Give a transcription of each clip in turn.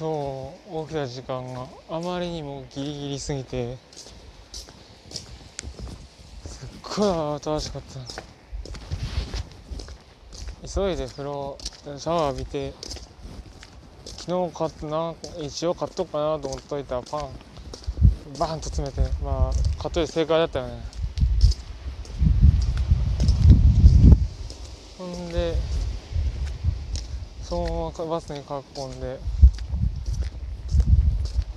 今日起きた時間があまりにもギリギリすぎてすっごい慌ただしかった。急いで風呂シャワー浴びて昨日買ったな一応買っとくかなと思っといたパンバーンと詰めてまあ買っといて正解だったよね。ほんでそのままバスに囲んで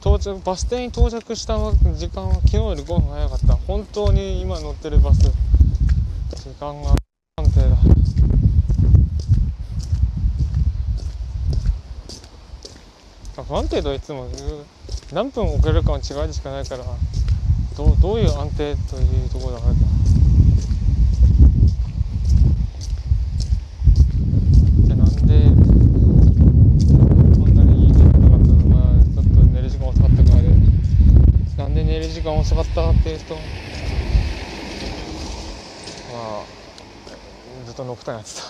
到着バス停に到着した時間は昨日より5分早かった。本当に今乗ってるバス。時間が不安定だ。不安定といつも何分遅れるかの違いでしかないからどうどういう安定というところだかじゃなんでこんなに寝てなかったのまあちょっと寝る時間遅かったからでなんで寝る時間遅かったかっていうとまあずっとノクタイやってた。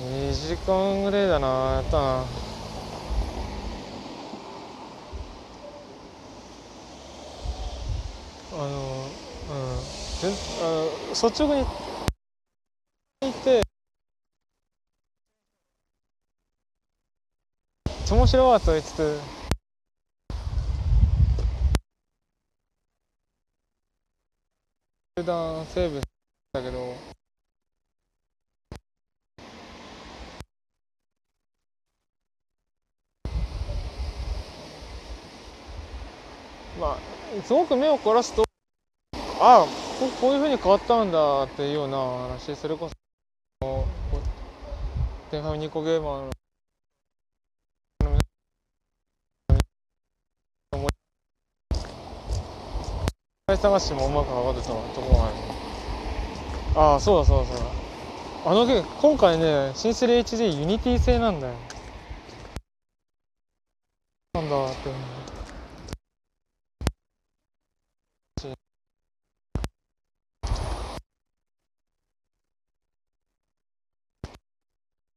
2時間ぐらいだなやったな。あのうん。全あの率直に言って面白かったと言いつつ団セーブだけど。まあすごく目を凝らすとああここういうふうに変わったんだっていうような話それこそ前半ニコゲーマーの探しもうまく上がってたとこがあるああそうだそうだそうだ。あのゲ今回ね新 3HD ユニティ製なんだよ。なんだって。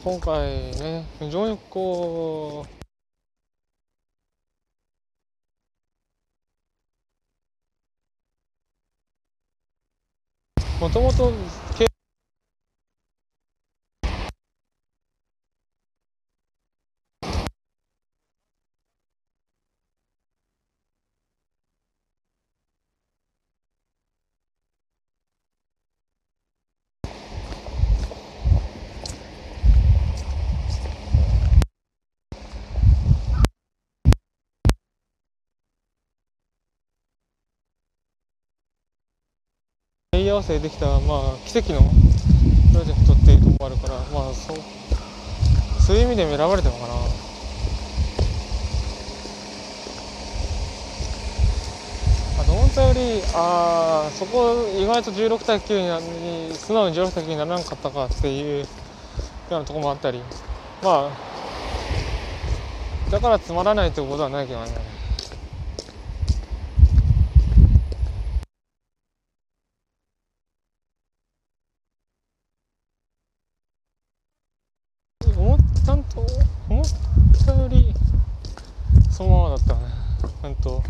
今回ね非常にこうもともと合わせできた、まあ、奇跡のプロジェクトっていうところがあるから、まあ、そうそういう意味でも選ばれたのかな。あと思ったよりあそこ意外と16対9にに素直に16対9にならなかったかっていうようなとこもあったりまあだからつまらないということはないけどね。思ったんと思ったよりそのままだったねうんと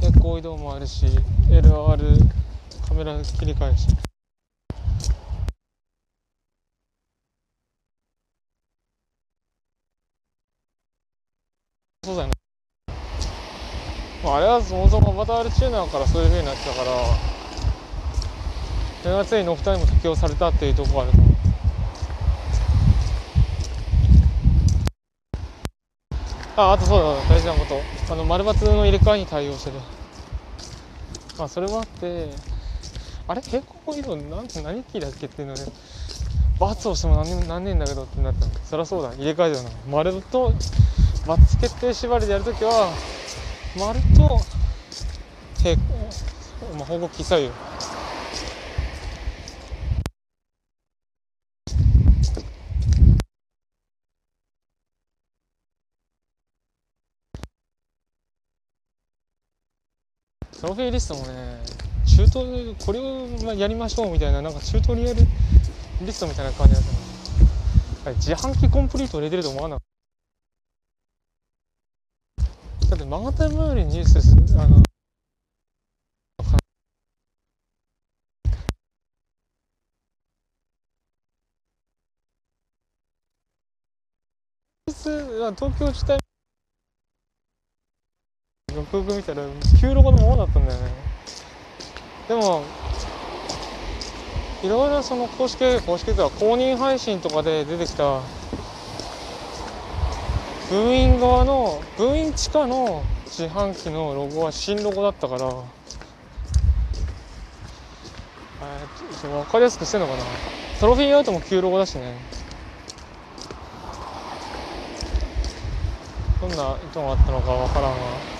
平行移動もあるし LR カメラ切り替えし。そうだよね。まああれはそもそもバタールチューナーからそういう風になってたからそれがついにお二人も適用されたっていうところがあると思うああとそうだ大事なこと。あの丸抜の入れ替えに対応してる。まあそれもあってあれ？平行移動なん何キーだっけっていうので罰をしても何年何年だけどってなったの。そりゃそうだ。入れ替えだよな丸と罰決定縛りでやるときは丸と平行、まあ、方向キー左ロフィーリストもねチュートこれをやりましょうみたいななんかチュートリアルリストみたいな感じだったの。自販機コンプリート入れてると思わなかった。だってマガタイムよりニュースすあの東京自体よくよく見たら9ロゴのままだったんだよね。でもいろいろその公式公式とは公認配信とかで出てきた分院側の分院地下の自販機のロゴは新ロゴだったからえちょっと分かりやすくしてんのかな。トロフィーアウトも旧ロゴだしね。どんな意図があったのか分からんが。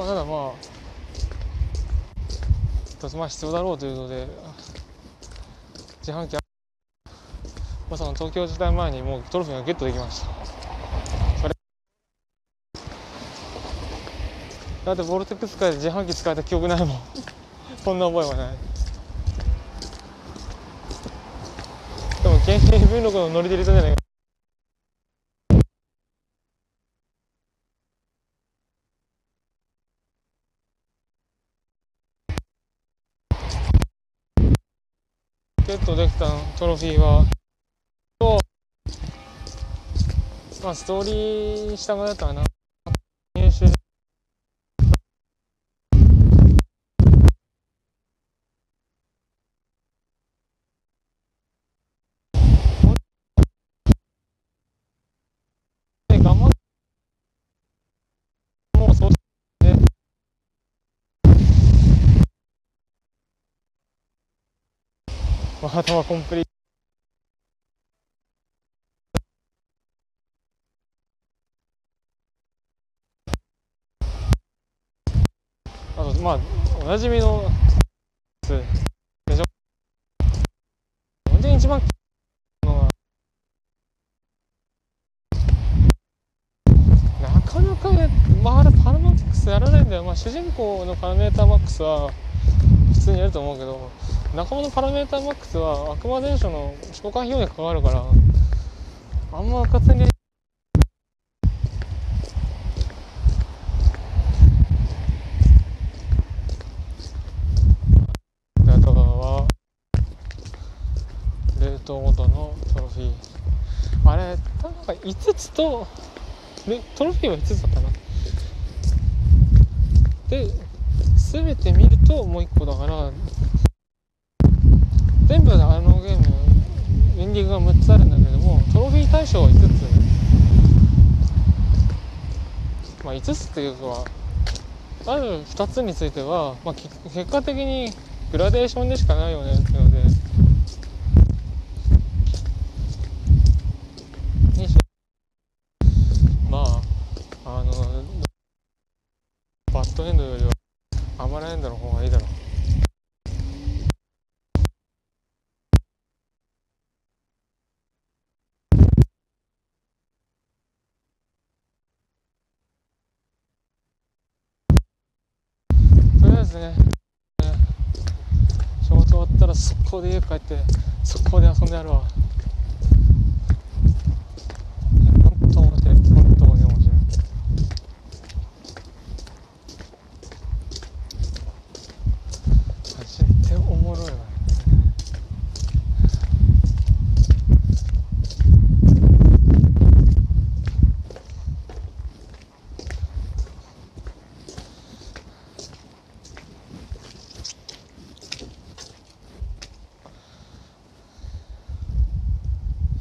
まあただまあ一つまあ必要だろうというので自販機まあその東京時代前にもうトロフィーがゲットできました。だってボルテック使えて自販機使えた記憶ないもん。そんな覚えはない。でも県民文録のノリで入れたじゃない。かゲットできたトロフィーは。とまあストーリーしたものだったかな入手頑張っもうそうねまあ、あとはコンプリート。あとまあおなじみのでしょ？本当に一番なかなかね、まあ、あれパラマックスやらないんだよ、まあ、主人公のパラメーターマックスは普通にやると思うけど。仲間のパラメーターマックスは悪魔伝書の召喚費用に関わるからあんま勝手に。であとは冷凍ごとのトロフィー。あれなんか5つとでトロフィーは5つだったな。で全て見るともう1個だから全部であのゲームエンディングが6つあるんだけどもトロフィー対象は5つまあ5つっていうかある2つについては、まあ、結果的にグラデーションでしかないよねっていうので。まああのバッドエンドよりはアマラエンドの方がいいだろう。とりあえずね。ね。仕事終わったら速攻で家帰って速攻で遊んでやるわいや本当面白い本当に面白いマジでおもろいわ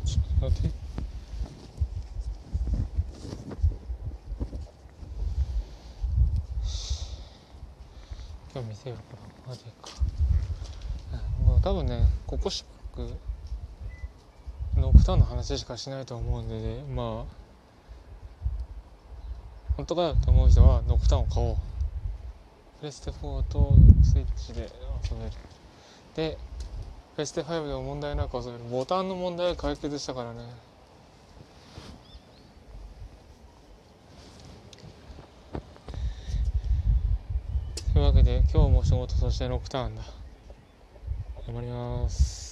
ちょっと待って今日見せようかな。マジか。うんもう多分ねここしばらくノックタウンの話しかしないと思うんでね。まあ本当かよと思う人はノクタウンを買おう。プレステ4とスイッチで遊べる。でプレステ5でも問題なく遊べる。ボタンの問題は解決したからねというわけで今日も仕事そしてノクターンだ。頑張ります。